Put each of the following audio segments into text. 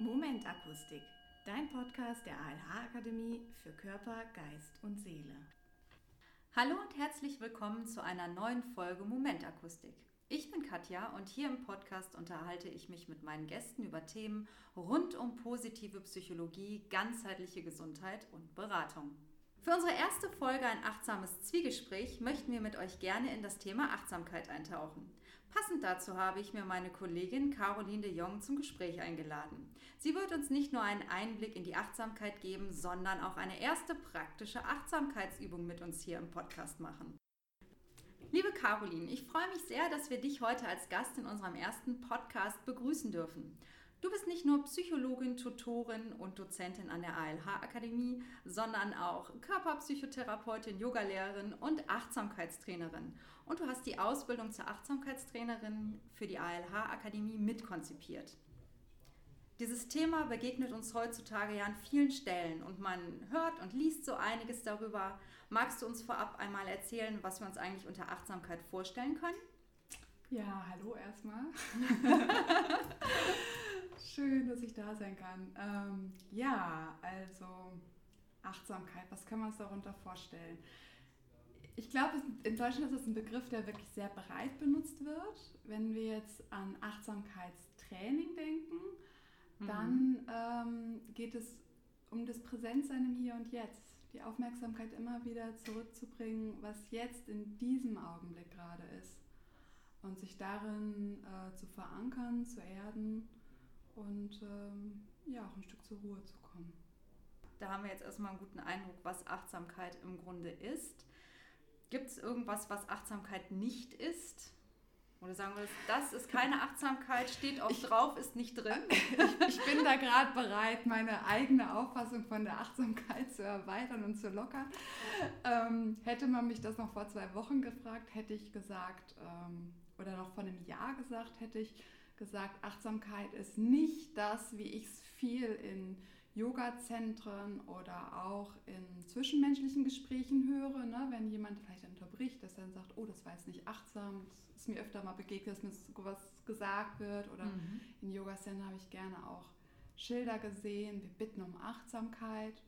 Momentakustik, dein Podcast der ALH Akademie für Körper, Geist und Seele. Hallo und herzlich willkommen zu einer neuen Folge Momentakustik. Ich bin Katja und hier im Podcast unterhalte ich mich mit meinen Gästen über Themen rund um positive Psychologie, ganzheitliche Gesundheit und Beratung. Für unsere erste Folge ein achtsames Zwiegespräch möchten wir mit euch gerne in das Thema Achtsamkeit eintauchen. Passend dazu habe ich mir meine Kollegin Caroline de Jong zum Gespräch eingeladen. Sie wird uns nicht nur einen Einblick in die Achtsamkeit geben, sondern auch eine erste praktische Achtsamkeitsübung mit uns hier im Podcast machen. Liebe Caroline, ich freue mich sehr, dass wir dich heute als Gast in unserem ersten Podcast begrüßen dürfen. Du bist nicht nur Psychologin, Tutorin und Dozentin an der ALH-Akademie, sondern auch Körperpsychotherapeutin, Yogalehrerin und Achtsamkeitstrainerin. Und du hast die Ausbildung zur Achtsamkeitstrainerin für die ALH-Akademie mitkonzipiert. Dieses Thema begegnet uns heutzutage ja an vielen Stellen und man hört und liest so einiges darüber. Magst du uns vorab einmal erzählen, was wir uns eigentlich unter Achtsamkeit vorstellen können? Ja, hallo erstmal. Schön, dass ich da sein kann. Ähm, ja, also Achtsamkeit, was können wir uns darunter vorstellen? Ich glaube, in Deutschland ist es ein Begriff, der wirklich sehr breit benutzt wird. Wenn wir jetzt an Achtsamkeitstraining denken, mhm. dann ähm, geht es um das Präsentsein im Hier und Jetzt. Die Aufmerksamkeit immer wieder zurückzubringen, was jetzt in diesem Augenblick gerade ist. Und sich darin äh, zu verankern, zu erden und ähm, ja, auch ein Stück zur Ruhe zu kommen. Da haben wir jetzt erstmal einen guten Eindruck, was Achtsamkeit im Grunde ist. Gibt es irgendwas, was Achtsamkeit nicht ist? Oder sagen wir, das ist keine Achtsamkeit, steht auch drauf, ist nicht drin? Ich, ich bin da gerade bereit, meine eigene Auffassung von der Achtsamkeit zu erweitern und zu lockern. Ähm, hätte man mich das noch vor zwei Wochen gefragt, hätte ich gesagt, ähm, oder noch vor einem Jahr gesagt, hätte ich gesagt, Achtsamkeit ist nicht das, wie ich es viel in Yoga-Zentren oder auch in zwischenmenschlichen Gesprächen höre, ne? wenn jemand vielleicht unterbricht, dass er dann sagt, oh, das war jetzt nicht achtsam, das ist mir öfter mal begegnet, dass mir was gesagt wird oder mhm. in Yoga-Zentren habe ich gerne auch Schilder gesehen, wir bitten um Achtsamkeit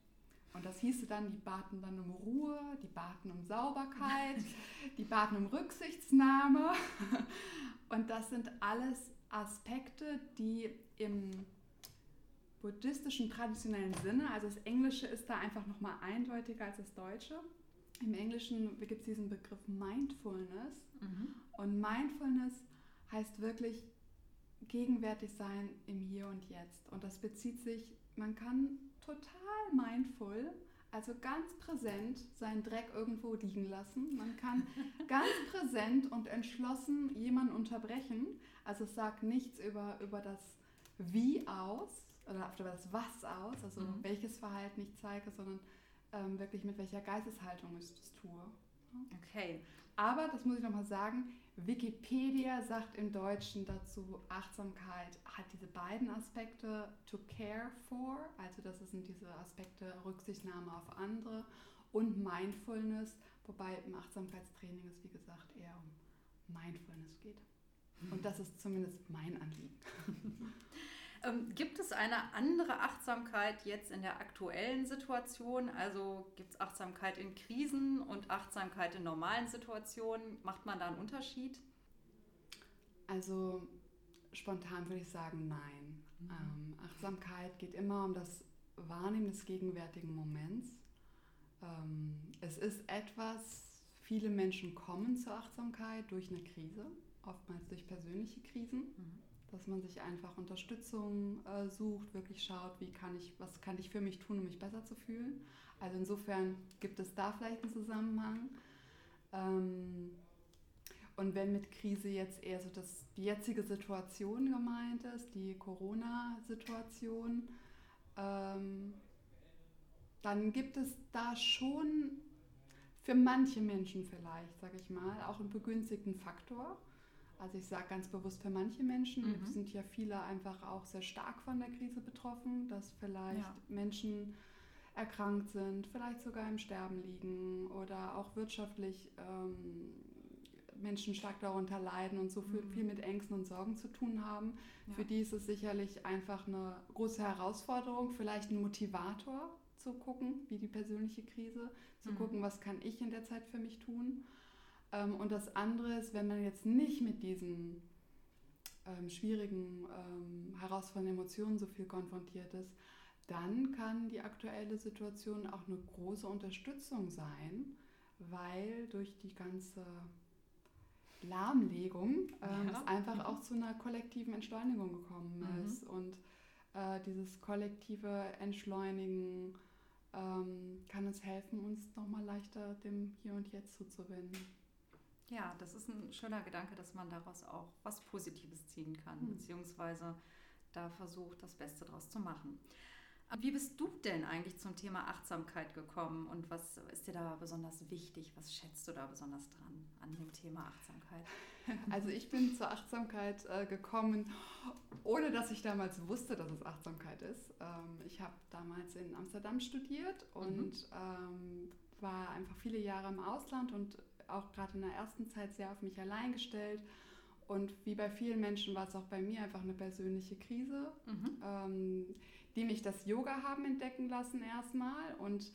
und das hieße dann, die baten dann um Ruhe, die baten um Sauberkeit, die baten um Rücksichtsnahme und das sind alles Aspekte, die im buddhistischen traditionellen Sinne, also das Englische ist da einfach nochmal eindeutiger als das Deutsche. Im Englischen gibt es diesen Begriff Mindfulness mhm. und Mindfulness heißt wirklich gegenwärtig sein im Hier und Jetzt. Und das bezieht sich, man kann total mindful also ganz präsent seinen Dreck irgendwo liegen lassen. Man kann ganz präsent und entschlossen jemanden unterbrechen. Also es sagt nichts über, über das Wie aus oder über das Was aus, also mhm. welches Verhalten ich zeige, sondern ähm, wirklich mit welcher Geisteshaltung ich das tue. Okay. Aber, das muss ich nochmal sagen, Wikipedia sagt im Deutschen dazu, Achtsamkeit hat diese beiden Aspekte, to care for, also das sind diese Aspekte Rücksichtnahme auf andere und Mindfulness, wobei im Achtsamkeitstraining es wie gesagt eher um Mindfulness geht. Und das ist zumindest mein Anliegen. Ähm, gibt es eine andere Achtsamkeit jetzt in der aktuellen Situation? Also gibt es Achtsamkeit in Krisen und Achtsamkeit in normalen Situationen? Macht man da einen Unterschied? Also spontan würde ich sagen, nein. Mhm. Ähm, Achtsamkeit geht immer um das Wahrnehmen des gegenwärtigen Moments. Ähm, es ist etwas, viele Menschen kommen zur Achtsamkeit durch eine Krise, oftmals durch persönliche Krisen. Mhm dass man sich einfach Unterstützung äh, sucht, wirklich schaut, wie kann ich, was kann ich für mich tun, um mich besser zu fühlen. Also insofern gibt es da vielleicht einen Zusammenhang. Ähm, und wenn mit Krise jetzt eher so das, die jetzige Situation gemeint ist, die Corona-Situation, ähm, dann gibt es da schon für manche Menschen vielleicht, sage ich mal, auch einen begünstigten Faktor. Also ich sage ganz bewusst für manche Menschen, mhm. sind ja viele einfach auch sehr stark von der Krise betroffen, dass vielleicht ja. Menschen erkrankt sind, vielleicht sogar im Sterben liegen oder auch wirtschaftlich ähm, Menschen stark darunter leiden und so viel, Mhm. viel mit Ängsten und Sorgen zu tun haben. Ja. Für die ist es sicherlich einfach eine große Herausforderung, vielleicht ein Motivator zu gucken, wie die persönliche Krise, zu Mhm. gucken, was kann ich in der Zeit für mich tun. Ähm, und das andere ist, wenn man jetzt nicht mit diesen ähm, schwierigen, ähm, herausfordernden Emotionen so viel konfrontiert ist, dann kann die aktuelle Situation auch eine große Unterstützung sein, weil durch die ganze Lahmlegung ähm, Ja. es einfach Mhm. auch zu einer kollektiven Entschleunigung gekommen Mhm. ist. Und äh, dieses kollektive Entschleunigen ähm, kann uns helfen, uns nochmal leichter dem Hier und Jetzt zuzuwenden. Ja, das ist ein schöner Gedanke, dass man daraus auch was Positives ziehen kann, Hm. beziehungsweise da versucht, das Beste draus zu machen. Wie bist du denn eigentlich zum Thema Achtsamkeit gekommen und was ist dir da besonders wichtig? Was schätzt du da besonders dran an dem Thema Achtsamkeit? Also ich bin zur Achtsamkeit äh, gekommen, ohne dass ich damals wusste, dass es Achtsamkeit ist. Ähm, ich habe damals in Amsterdam studiert und ähm, war einfach viele Jahre im Ausland und auch gerade in der ersten Zeit sehr auf mich allein gestellt. Und wie bei vielen Menschen war es auch bei mir einfach eine persönliche Krise, Mhm. ähm, die mich das Yoga haben entdecken lassen erstmal. Und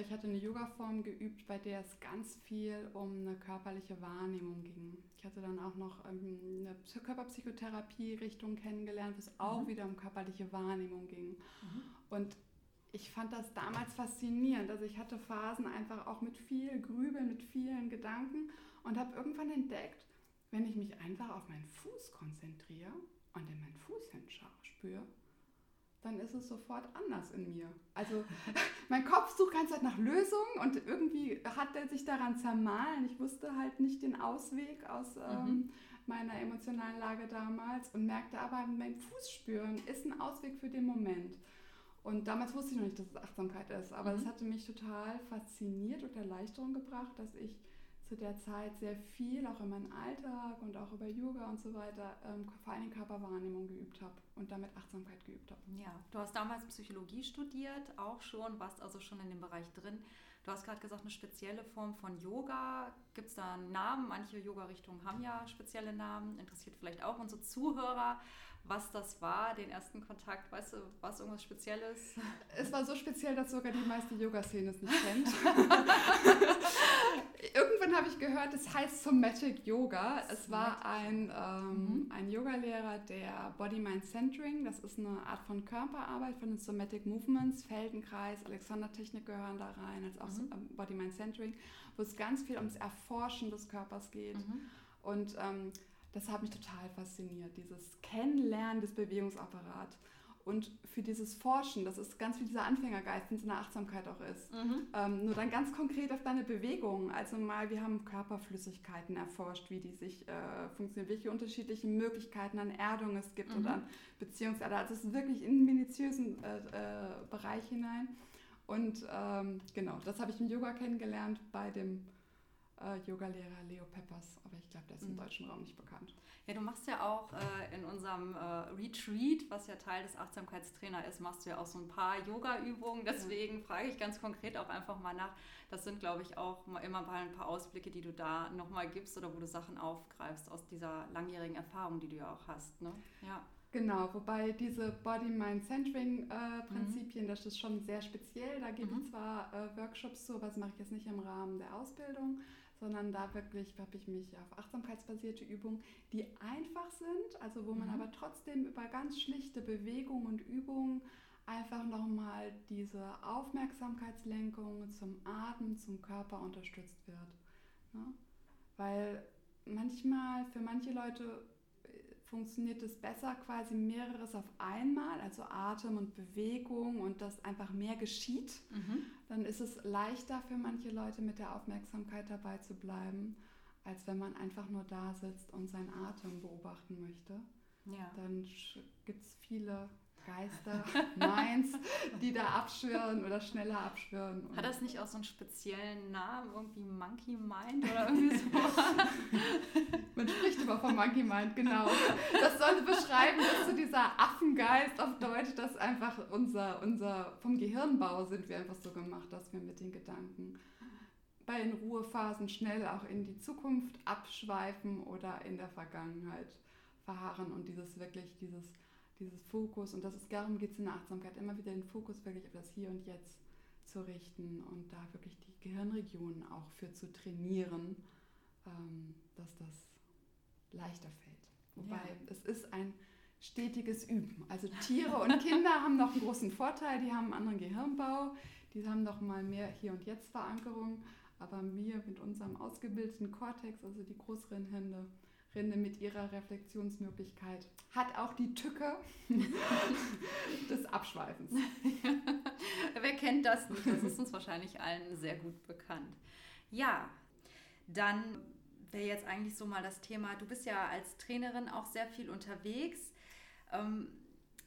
ich hatte eine Yoga-Form geübt, bei der es ganz viel um eine körperliche Wahrnehmung ging. Ich hatte dann auch noch ähm, eine Psy- Körperpsychotherapie-Richtung kennengelernt, wo es auch Mhm. wieder um körperliche Wahrnehmung ging. Mhm. Und ich fand das damals faszinierend. Also ich hatte Phasen einfach auch mit viel Grübeln, mit vielen Gedanken und habe irgendwann entdeckt, wenn ich mich einfach auf meinen Fuß konzentriere und in meinen Fuß hinspüre, dann ist es sofort anders in mir. Also mein Kopf sucht ganz Zeit nach Lösungen und irgendwie hat er sich daran zermahlen. Ich wusste halt nicht den Ausweg aus ähm, meiner emotionalen Lage damals und merkte aber, mein Fuß spüren ist ein Ausweg für den Moment. Und damals wusste ich noch nicht, dass es Achtsamkeit ist, aber es Mhm. hatte mich total fasziniert und Erleichterung gebracht, dass ich zu der Zeit sehr viel, auch in meinem Alltag und auch über Yoga und so weiter, ähm, vor allem Körperwahrnehmung geübt habe und damit Achtsamkeit geübt habe. Ja, du hast damals Psychologie studiert, auch schon, warst also schon in dem Bereich drin. Du hast gerade gesagt, eine spezielle Form von Yoga. Gibt es da einen Namen? Manche Yoga-Richtungen haben ja spezielle Namen. Interessiert vielleicht auch unsere Zuhörer, was das war, den ersten Kontakt. Weißt du, was irgendwas Spezielles? Es war so speziell, dass sogar die meiste Yoga-Szene es nicht kennt. Irgendwann habe ich gehört, es heißt Somatic Yoga. Es war ein, ähm, Mhm. ein Yogalehrer, der Body-Mind-Centering, das ist eine Art von Körperarbeit von den Somatic Movements, Feldenkreis, Alexander-Technik gehören da rein, als auch Mhm. ähm, Body-Mind-Centering, wo es ganz viel ums Erforschen des Körpers geht. Mhm. Und ähm, das hat mich total fasziniert, dieses Kennenlernen des Bewegungsapparats. Und für dieses Forschen, das ist ganz viel dieser Anfängergeist, den es in der Achtsamkeit auch ist. Mhm. Ähm, nur dann ganz konkret auf deine Bewegungen. Also mal, wir haben Körperflüssigkeiten erforscht, wie die sich äh, funktionieren, welche unterschiedlichen Möglichkeiten an Erdung es gibt und Mhm. an Beziehungsader. Also es ist wirklich in den minutiösen äh, äh, Bereich hinein. Und ähm, genau, das habe ich im Yoga kennengelernt bei dem äh, Yogalehrer Leo Peppers. Aber ich glaube, der ist im Mhm. deutschen Raum nicht bekannt. Ja, du machst ja auch äh, in unserem äh, Retreat, was ja Teil des Achtsamkeitstrainer ist, machst du ja auch so ein paar Yoga-Übungen. Deswegen frage ich ganz konkret auch einfach mal nach. Das sind, glaube ich, auch mal immer mal ein paar Ausblicke, die du da nochmal gibst oder wo du Sachen aufgreifst aus dieser langjährigen Erfahrung, die du ja auch hast. Ne? Ja. Genau, wobei diese Body-Mind-Centering-Prinzipien, das ist schon sehr speziell. Da gebe Mhm. ich zwar äh, Workshops zu, aber das mache ich jetzt nicht im Rahmen der Ausbildung, sondern da wirklich habe ich mich auf achtsamkeitsbasierte Übungen, die einfach sind, also wo man Mhm. aber trotzdem über ganz schlichte Bewegungen und Übungen einfach nochmal diese Aufmerksamkeitslenkung zum Atmen, zum Körper unterstützt wird. Ne? Weil manchmal, für manche Leute funktioniert es besser, quasi mehreres auf einmal, also Atem und Bewegung und dass einfach mehr geschieht. Mhm. Dann ist es leichter für manche Leute mit der Aufmerksamkeit dabei zu bleiben, als wenn man einfach nur da sitzt und seinen Atem beobachten möchte. Ja. Dann gibt es viele Geister, Minds, die da abschwirren oder schneller abschwirren. Hat das nicht auch so einen speziellen Namen, irgendwie Monkey Mind oder irgendwie so? Man spricht immer vom Monkey Mind, genau. Das soll beschreiben, dass so dieser Affengeist auf Deutsch, dass einfach unser, unser, vom Gehirnbau sind wir einfach so gemacht, dass wir mit den Gedanken bei den Ruhephasen schnell auch in die Zukunft abschweifen oder in der Vergangenheit verharren und dieses wirklich, dieses, dieses Fokus, und das ist, darum geht es in der Achtsamkeit, immer wieder den Fokus wirklich auf das Hier und Jetzt zu richten und da wirklich die Gehirnregionen auch für zu trainieren, ähm, dass das leichter fällt. Wobei ja. es ist ein stetiges Üben. Also Tiere und Kinder haben noch einen großen Vorteil, die haben einen anderen Gehirnbau, die haben noch mal mehr Hier- und Jetzt-Verankerung, aber wir mit unserem ausgebildeten Kortex, also die Großrinde, Rinde mit ihrer Reflexionsmöglichkeit, hat auch die Tücke des Abschweifens. Wer kennt das nicht? Das ist uns wahrscheinlich allen sehr gut bekannt. Ja, dann wäre jetzt eigentlich so mal das Thema, du bist ja als Trainerin auch sehr viel unterwegs. Ähm,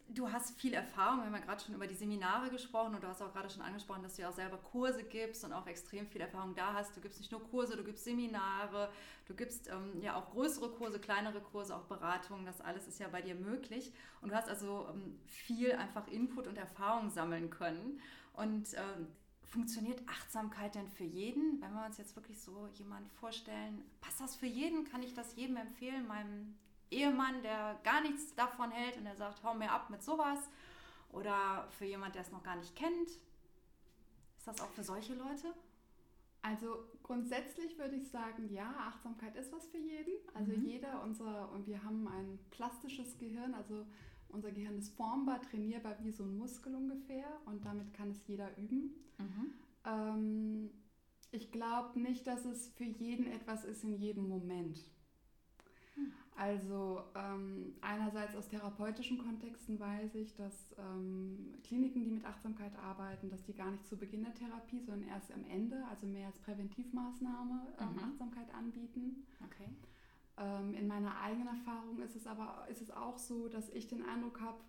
du hast viel Erfahrung, wir haben ja gerade schon über die Seminare gesprochen und du hast auch gerade schon angesprochen, dass du ja auch selber Kurse gibst und auch extrem viel Erfahrung da hast. Du gibst nicht nur Kurse, du gibst Seminare, du gibst ähm, ja auch größere Kurse, kleinere Kurse, auch Beratungen, das alles ist ja bei dir möglich. Und du hast also ähm, viel einfach Input und Erfahrung sammeln können. Und ähm, funktioniert Achtsamkeit denn für jeden? Wenn wir uns jetzt wirklich so jemanden vorstellen, passt das für jeden? Kann ich das jedem empfehlen, meinem Ehemann, der gar nichts davon hält und der sagt, hau mir ab mit sowas. Oder für jemand, der es noch gar nicht kennt. Ist das auch für solche Leute? Also grundsätzlich würde ich sagen, ja, Achtsamkeit ist was für jeden. Also mhm. jeder unser, und wir haben ein plastisches Gehirn, also unser Gehirn ist formbar, trainierbar wie so ein Muskel ungefähr und damit kann es jeder üben. Mhm. Ähm, ich glaube nicht, dass es für jeden etwas ist in jedem Moment. Also ähm, einerseits aus therapeutischen Kontexten weiß ich, dass ähm, Kliniken, die mit Achtsamkeit arbeiten, dass die gar nicht zu Beginn der Therapie, sondern erst am Ende, also mehr als Präventivmaßnahme, ähm, mhm. Achtsamkeit anbieten. Okay. Ähm, in meiner eigenen Erfahrung ist es aber ist es auch so, dass ich den Eindruck habe,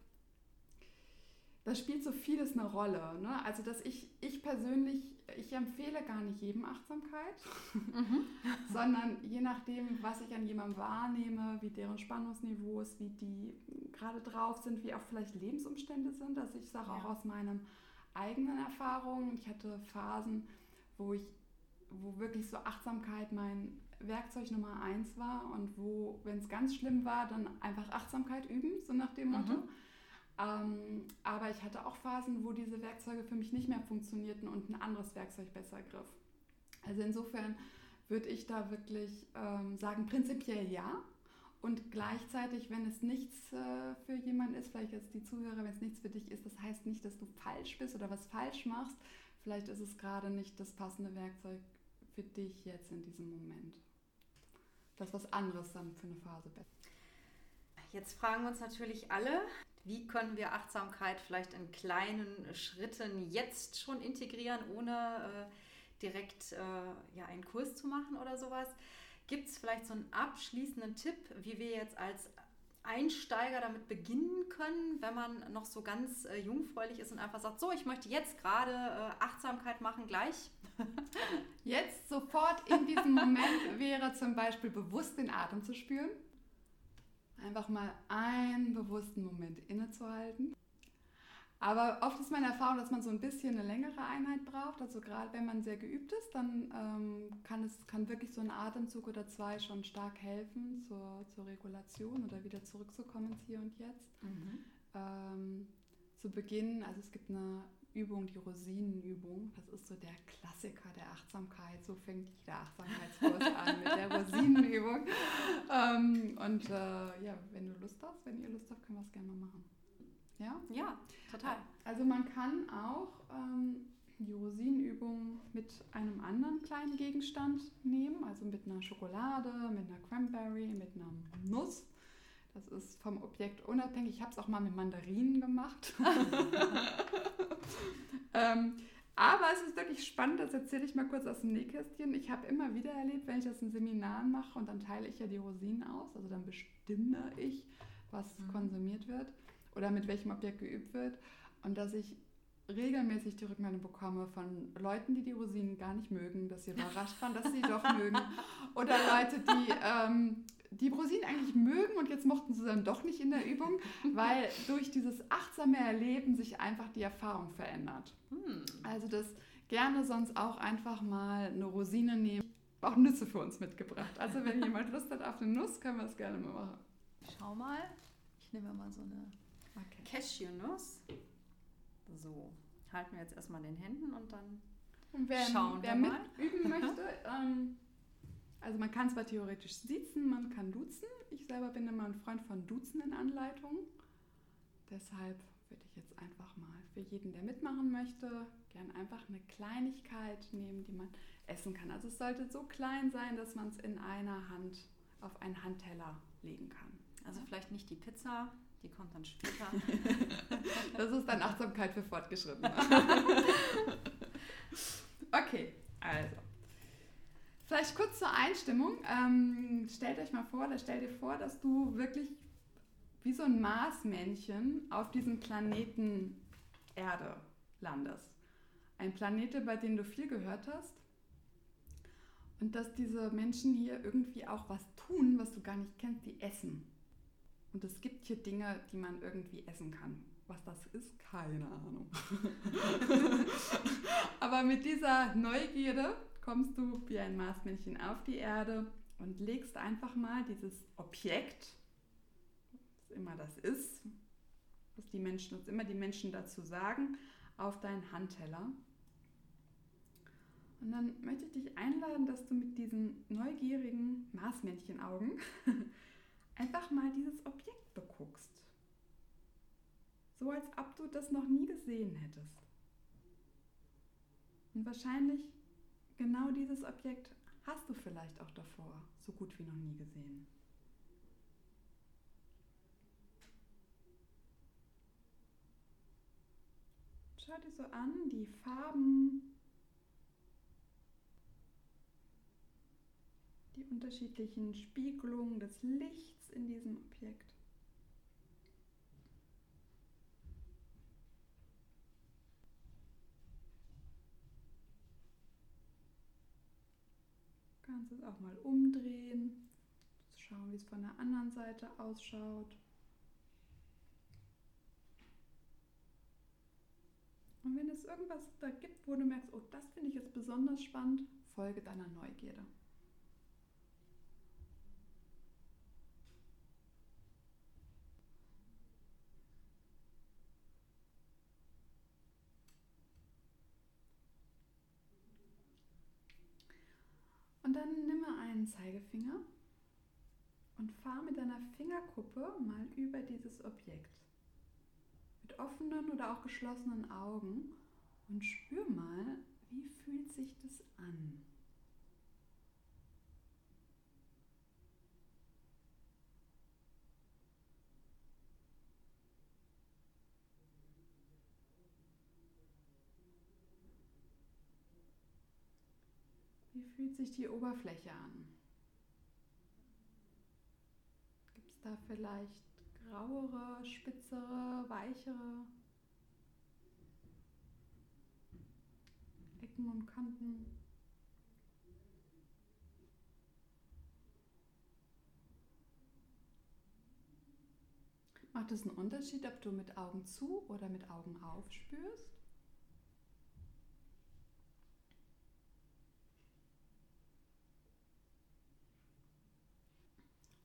da spielt so vieles eine Rolle. Ne? Also dass ich, ich persönlich, ich empfehle gar nicht jedem Achtsamkeit, mhm. sondern je nachdem, was ich an jemandem wahrnehme, wie deren Spannungsniveaus, wie die gerade drauf sind, wie auch vielleicht Lebensumstände sind. Also ich sage ja. auch aus meinen eigenen Erfahrungen, ich hatte Phasen, wo ich, wo wirklich so Achtsamkeit mein Werkzeug Nummer eins war und wo, wenn es ganz schlimm war, dann einfach Achtsamkeit üben, so nach dem Motto. Mhm. Ähm, aber ich hatte auch Phasen, wo diese Werkzeuge für mich nicht mehr funktionierten und ein anderes Werkzeug besser griff. Also insofern würde ich da wirklich ähm, sagen, prinzipiell ja. Und gleichzeitig, wenn es nichts äh, für jemanden ist, vielleicht jetzt die Zuhörer, wenn es nichts für dich ist, das heißt nicht, dass du falsch bist oder was falsch machst. Vielleicht ist es gerade nicht das passende Werkzeug für dich jetzt in diesem Moment. Das ist was anderes dann für eine Phase. Jetzt fragen uns natürlich alle, wie können wir Achtsamkeit vielleicht in kleinen Schritten jetzt schon integrieren, ohne äh, direkt äh, ja, einen Kurs zu machen oder sowas? Gibt es vielleicht so einen abschließenden Tipp, wie wir jetzt als Einsteiger damit beginnen können, wenn man noch so ganz äh, jungfräulich ist und einfach sagt, so, ich möchte jetzt gerade äh, Achtsamkeit machen, gleich. jetzt sofort in diesem Moment wäre zum Beispiel bewusst den Atem zu spüren einfach mal einen bewussten Moment innezuhalten. Aber oft ist meine Erfahrung, dass man so ein bisschen eine längere Einheit braucht. Also gerade wenn man sehr geübt ist, dann ähm, kann es kann wirklich so ein Atemzug oder zwei schon stark helfen zur, zur Regulation oder wieder zurückzukommen ins Hier und Jetzt. Mhm. Ähm, zu Beginn, also es gibt eine Übung, die Rosinenübung. Das ist so der Klassiker der Achtsamkeit. So fängt jeder Achtsamkeitskurs an mit der Rosinenübung. Ähm, und äh, ja, wenn du Lust hast, wenn ihr Lust habt, können wir es gerne mal machen. Ja? Ja, total. Also man kann auch ähm, die Rosinenübung mit einem anderen kleinen Gegenstand nehmen, also mit einer Schokolade, mit einer Cranberry, mit einer Nuss. Das ist vom Objekt unabhängig. Ich habe es auch mal mit Mandarinen gemacht. ähm, aber es ist wirklich spannend, das erzähle ich mal kurz aus dem Nähkästchen. Ich habe immer wieder erlebt, wenn ich das in Seminaren mache und dann teile ich ja die Rosinen aus, also dann bestimme ich, was mhm. konsumiert wird oder mit welchem Objekt geübt wird und dass ich regelmäßig die Rückmeldung bekomme von Leuten, die die Rosinen gar nicht mögen, dass sie überrascht waren, dass sie doch mögen oder Leute, die ähm, die Rosinen eigentlich mögen und jetzt mochten sie dann doch nicht in der Übung, weil durch dieses achtsame Erleben sich einfach die Erfahrung verändert. Hm. Also das Gerne sonst auch einfach mal eine Rosine nehmen. Auch Nüsse für uns mitgebracht. Also wenn jemand Lust hat auf eine Nuss, können wir es gerne mal machen. Schau mal. Ich nehme mal so eine Okay. Cashewnuss. So, halten wir jetzt erstmal in den Händen und dann Und wer, Schauen wer wir mal. üben möchte, ähm, also man kann zwar theoretisch sitzen, man kann duzen. Ich selber bin immer ein Freund von Duzen in Anleitungen. Deshalb würde ich jetzt einfach mal für jeden, der mitmachen möchte, gern einfach eine Kleinigkeit nehmen, die man essen kann. Also es sollte so klein sein, dass man es in einer Hand auf einen Handteller legen kann. Also vielleicht nicht die Pizza, die kommt dann später. Das ist dann Achtsamkeit für Fortgeschrittene. okay, also. Vielleicht kurz zur Einstimmung. Ähm, stellt euch mal vor, oder stell dir vor, dass du wirklich wie so ein Marsmännchen auf diesem Planeten Erde landest. Ein Planet, bei dem du viel gehört hast. Und dass diese Menschen hier irgendwie auch was tun, was du gar nicht kennst, die essen. Und es gibt hier Dinge, die man irgendwie essen kann. Was das ist, keine Ahnung. Aber mit dieser Neugierde kommst du wie ein Marsmännchen auf die Erde und legst einfach mal dieses Objekt, was immer das ist, was die Menschen, was immer die Menschen dazu sagen, auf deinen Handteller. Und dann möchte ich dich einladen, dass du mit diesen neugierigen Marsmännchenaugen einfach mal dieses Objekt beguckst. So als ob du das noch nie gesehen hättest. Und wahrscheinlich genau dieses Objekt hast du vielleicht auch davor so gut wie noch nie gesehen. Schau dir so an, die Farben, die unterschiedlichen Spiegelungen des Lichts in diesem Objekt. Du kannst es auch mal umdrehen, schauen, wie es von der anderen Seite ausschaut. Und wenn es irgendwas da gibt, wo du merkst, oh, das finde ich jetzt besonders spannend, folge deiner Neugierde. Und dann nimm mal einen Zeigefinger und fahr mit deiner Fingerkuppe mal über dieses Objekt. Mit offenen oder auch geschlossenen Augen und spür mal, wie fühlt sich das an. Wie fühlt sich die Oberfläche an? Gibt es da vielleicht grauere, spitzere, weichere Ecken und Kanten? Macht es einen Unterschied, ob du mit Augen zu oder mit Augen auf spürst?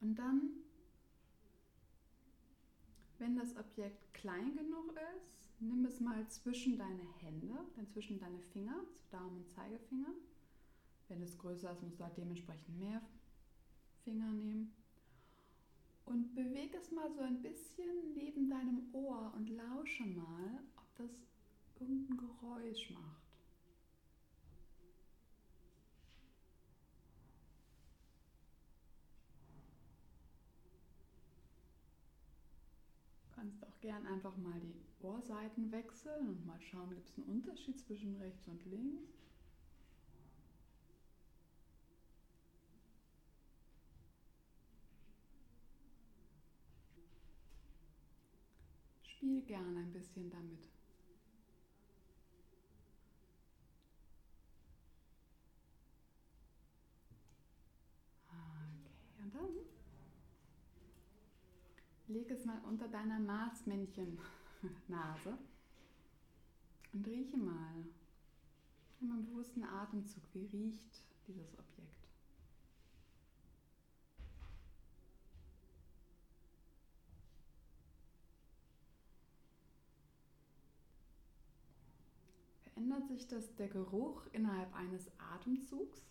Und dann, wenn das Objekt klein genug ist, nimm es mal zwischen deine Hände, dann zwischen deine Finger, so Daumen und Zeigefinger. Wenn es größer ist, musst du halt dementsprechend mehr Finger nehmen. Und bewege es mal so ein bisschen neben deinem Ohr und lausche mal, ob das irgendein Geräusch macht. Du kannst auch gern einfach mal die Ohrseiten wechseln und mal schauen, gibt es einen Unterschied zwischen rechts und links. Spiel gerne ein bisschen damit. Okay, und dann leg es mal unter deiner Marsmännchen-Nase und rieche mal. Nimm einen bewussten Atemzug. Wie riecht dieses Objekt? Verändert sich das, der Geruch innerhalb eines Atemzugs?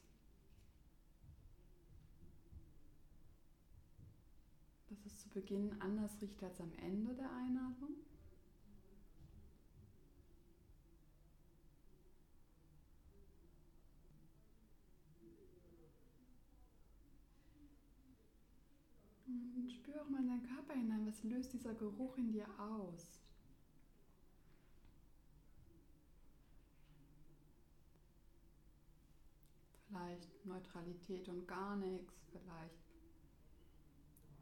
Dass es zu Beginn anders riecht als am Ende der Einatmung? Und spür auch mal in deinen Körper hinein, was löst dieser Geruch in dir aus? Vielleicht Neutralität und gar nichts, vielleicht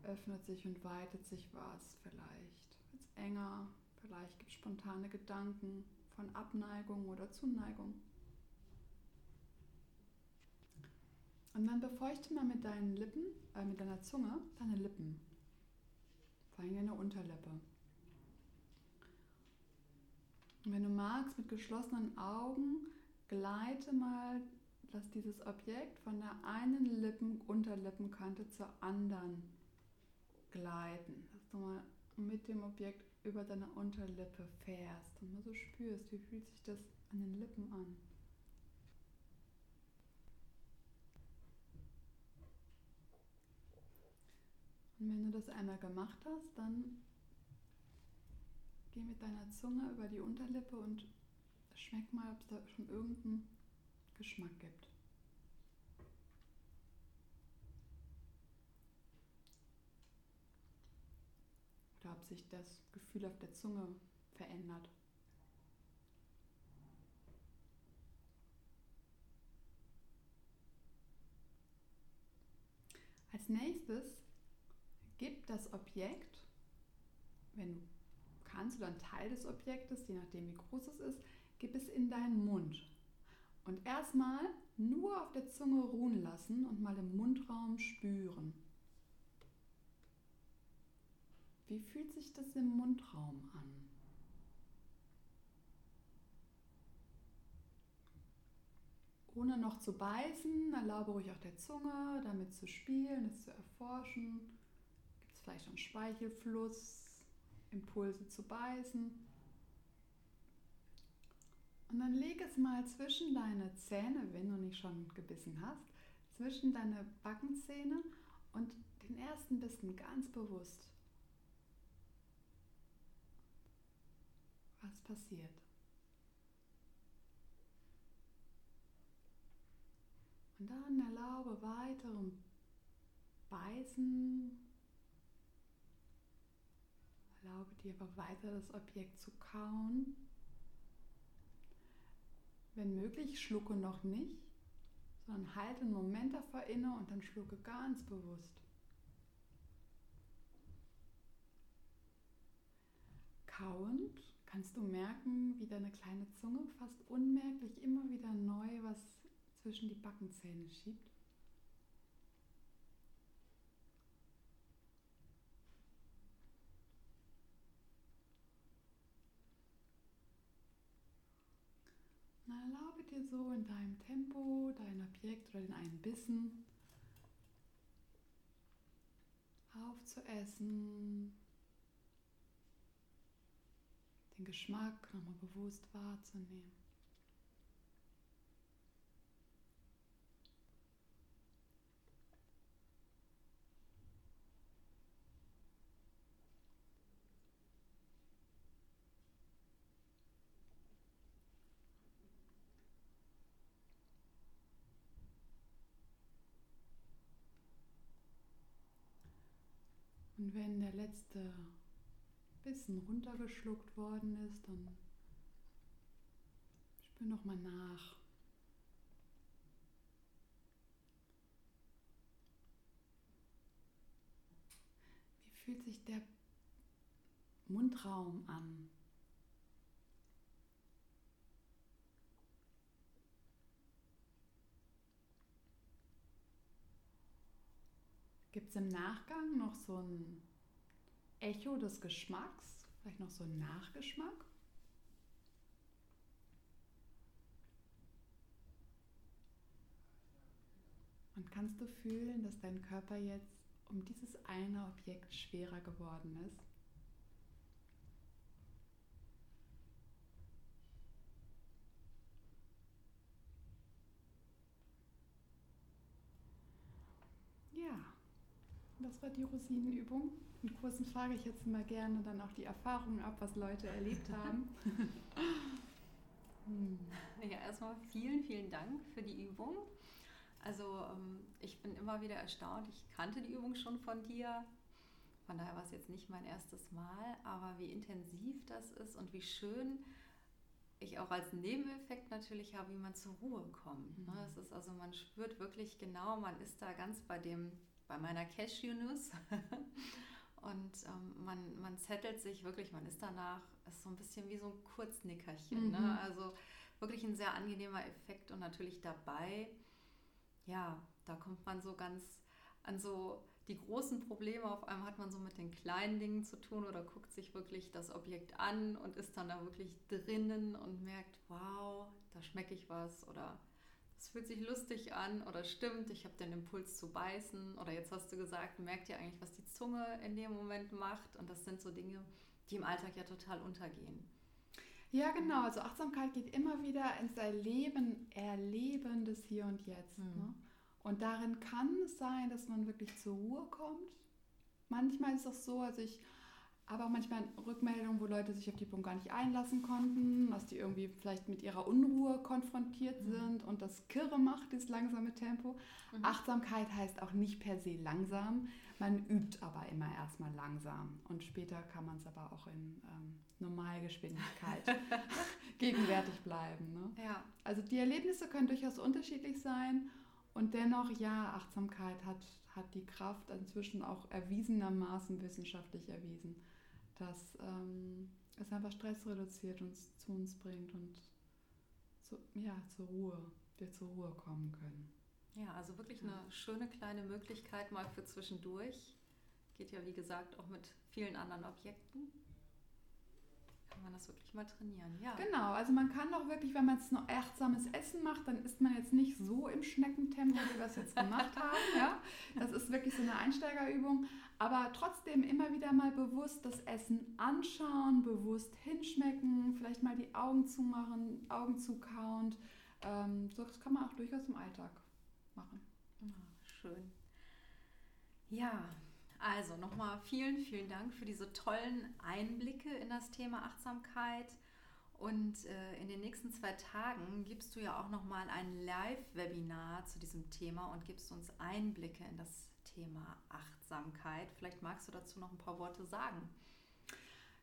öffnet sich und weitet sich was, vielleicht wird es enger, vielleicht gibt es spontane Gedanken von Abneigung oder Zuneigung. Und dann befeuchte mal mit deinen Lippen, äh, mit deiner Zunge, deine Lippen. Vor allem deine Unterlippe. Und wenn du magst, mit geschlossenen Augen, gleite mal, lass dieses Objekt von der einen Lippen, Unterlippenkante zur anderen gleiten. Dass du mal mit dem Objekt über deine Unterlippe fährst und mal so spürst, wie fühlt sich das an den Lippen an. Und wenn du das einmal gemacht hast, dann geh mit deiner Zunge über die Unterlippe und schmeck mal, ob es da schon irgendeinen Geschmack gibt. Oder ob sich das Gefühl auf der Zunge verändert. Als nächstes gib das Objekt, wenn du kannst, oder einen Teil des Objektes, je nachdem wie groß es ist, gib es in deinen Mund. Und erstmal nur auf der Zunge ruhen lassen und mal im Mundraum spüren. Wie fühlt sich das im Mundraum an? Ohne noch zu beißen, erlaube ruhig auch der Zunge, damit zu spielen, es zu erforschen vielleicht einen Speichelfluss, Impulse zu beißen. Und dann leg es mal zwischen deine Zähne, wenn du nicht schon gebissen hast, zwischen deine Backenzähne und den ersten Bissen ganz bewusst. Was passiert? Und dann erlaube weiterem Beißen Erlaube dir aber weiter das Objekt zu kauen. Wenn möglich, schlucke noch nicht, sondern halte einen Moment davor inne und dann schlucke ganz bewusst. Kauend kannst du merken, wie deine kleine Zunge fast unmerklich immer wieder neu was zwischen die Backenzähne schiebt. erlaube dir so in deinem Tempo dein Objekt oder den einen Bissen aufzuessen, den Geschmack nochmal bewusst wahrzunehmen. Und wenn der letzte Bissen runtergeschluckt worden ist, dann spür noch mal nach. Wie fühlt sich der Mundraum an? Gibt es im Nachgang noch so ein Echo des Geschmacks, vielleicht noch so ein Nachgeschmack. Und kannst du fühlen, dass dein Körper jetzt um dieses eine Objekt schwerer geworden ist? Das war die Rosinenübung. In Kursen frage ich jetzt immer gerne dann auch die Erfahrungen ab, was Leute erlebt haben. Hm. Ja, erstmal vielen, vielen Dank für die Übung. Also ähm, ich bin immer wieder erstaunt. Ich kannte die Übung schon von dir. Von daher war es jetzt nicht mein erstes Mal, aber wie intensiv das ist und wie schön ich auch als Nebeneffekt natürlich habe, wie man zur Ruhe kommt. Ne? Mhm. Es ist also, man spürt wirklich genau, man ist da ganz bei dem, bei meiner Cashew-Nuss und ähm, man, man zettelt sich wirklich, man ist danach, ist so ein bisschen wie so ein Kurznickerchen. Ne? Mhm. Ne? Also wirklich ein sehr angenehmer Effekt und natürlich dabei ja, da kommt man so ganz an so die großen Probleme. Auf einmal hat man so mit den kleinen Dingen zu tun oder guckt sich wirklich das Objekt an und ist dann da wirklich drinnen und merkt, wow, da schmecke ich was oder es fühlt sich lustig an oder stimmt, ich habe den Impuls zu beißen oder jetzt hast du gesagt, merkt ihr eigentlich, was die Zunge in dem Moment macht und das sind so Dinge, die im Alltag ja total untergehen. Ja, genau. Also Achtsamkeit geht immer wieder ins Erleben, Erleben des Hier und Jetzt. Mhm. Ne? Und darin kann es sein, dass man wirklich zur Ruhe kommt. Manchmal ist es so, also ich aber auch manchmal Rückmeldungen, wo Leute sich auf die Punkt gar nicht einlassen konnten, dass die irgendwie vielleicht mit ihrer Unruhe konfrontiert mhm. sind und das Kirre macht, das langsame Tempo. Mhm. Achtsamkeit heißt auch nicht per se langsam. Man übt aber immer erstmal langsam und später kann man es aber auch in ähm, Normalgeschwindigkeit gegenwärtig bleiben. Ne? Ja. Also die Erlebnisse können durchaus unterschiedlich sein und dennoch, ja, Achtsamkeit hat, hat die Kraft inzwischen auch erwiesenermaßen wissenschaftlich erwiesen, dass ähm, es einfach Stress reduziert und zu uns bringt und zu, ja, zur Ruhe, wir zur Ruhe kommen können. Ja, also wirklich eine schöne kleine Möglichkeit mal für zwischendurch. Geht ja wie gesagt auch mit vielen anderen Objekten. Kann man das wirklich mal trainieren, ja. Genau, also man kann doch wirklich, wenn man es noch achtsames Essen macht, dann ist man jetzt nicht so im Schneckentempo, wie wir es jetzt gemacht haben. Ja? Das ist wirklich so eine Einsteigerübung. Aber trotzdem immer wieder mal bewusst das Essen anschauen, bewusst hinschmecken, vielleicht mal die Augen zumachen, Augen zukauen. Ähm, das kann man auch durchaus im Alltag machen. Ah, schön. Ja, also nochmal vielen, vielen Dank für diese tollen Einblicke in das Thema Achtsamkeit. Und äh, in den nächsten zwei Tagen gibst du ja auch nochmal ein Live-Webinar zu diesem Thema und gibst uns Einblicke in das Thema Achtsamkeit. Vielleicht magst du dazu noch ein paar Worte sagen.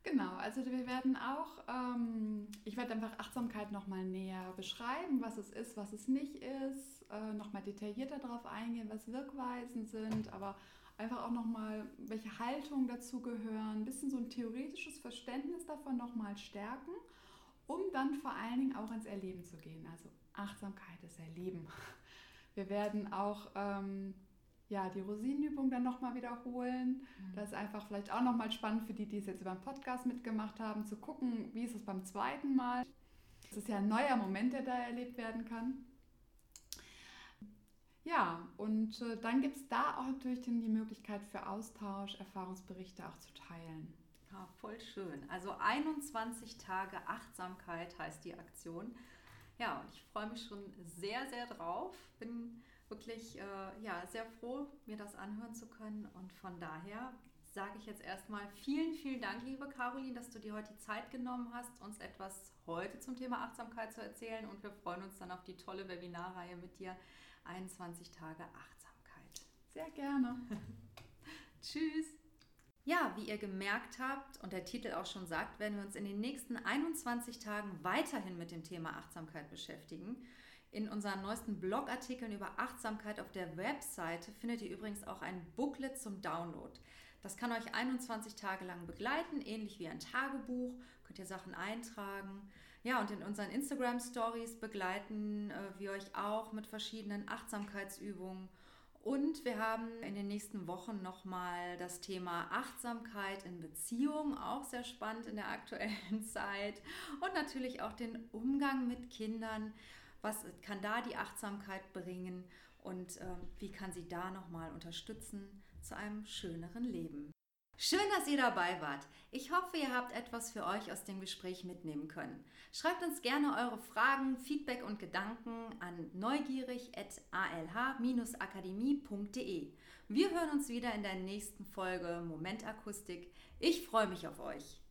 Genau, also wir werden auch, ähm, ich werde einfach Achtsamkeit nochmal näher beschreiben, was es ist, was es nicht ist, äh, nochmal detaillierter darauf eingehen, was Wirkweisen sind, aber einfach auch nochmal, welche Haltungen dazu gehören, ein bisschen so ein theoretisches Verständnis davon nochmal stärken, um dann vor allen Dingen auch ins Erleben zu gehen. Also Achtsamkeit ist Erleben. Wir werden auch ähm, ja, die Rosinenübung dann nochmal wiederholen. Mhm. Das ist einfach vielleicht auch nochmal spannend für die, die es jetzt über den Podcast mitgemacht haben, zu gucken, wie ist es beim zweiten Mal. Es ist ja ein neuer Moment, der da erlebt werden kann. Ja, und äh, dann gibt es da auch natürlich die Möglichkeit für Austausch, Erfahrungsberichte auch zu teilen. Ja, voll schön. Also 21 Tage Achtsamkeit heißt die Aktion. Ja, und ich freue mich schon sehr, sehr drauf. Bin wirklich äh, ja, sehr froh, mir das anhören zu können. Und von daher sage ich jetzt erstmal vielen, vielen Dank, liebe Caroline, dass du dir heute die Zeit genommen hast, uns etwas heute zum Thema Achtsamkeit zu erzählen. Und wir freuen uns dann auf die tolle Webinarreihe mit dir. 21 Tage Achtsamkeit. Sehr gerne. Tschüss. Ja, wie ihr gemerkt habt und der Titel auch schon sagt, werden wir uns in den nächsten 21 Tagen weiterhin mit dem Thema Achtsamkeit beschäftigen. In unseren neuesten Blogartikeln über Achtsamkeit auf der Webseite findet ihr übrigens auch ein Booklet zum Download. Das kann euch 21 Tage lang begleiten, ähnlich wie ein Tagebuch. Könnt ihr Sachen eintragen. Ja, und in unseren Instagram Stories begleiten äh, wir euch auch mit verschiedenen Achtsamkeitsübungen. Und wir haben in den nächsten Wochen nochmal das Thema Achtsamkeit in Beziehungen, auch sehr spannend in der aktuellen Zeit. Und natürlich auch den Umgang mit Kindern. Was kann da die Achtsamkeit bringen? und äh, wie kann sie da nochmal unterstützen zu einem schöneren Leben. Schön, dass ihr dabei wart. Ich hoffe, ihr habt etwas für euch aus dem Gespräch mitnehmen können. Schreibt uns gerne eure Fragen, Feedback und Gedanken an neugierig.alh-akademie.de. Wir hören uns wieder in der nächsten Folge Momentakustik. Ich freue mich auf euch.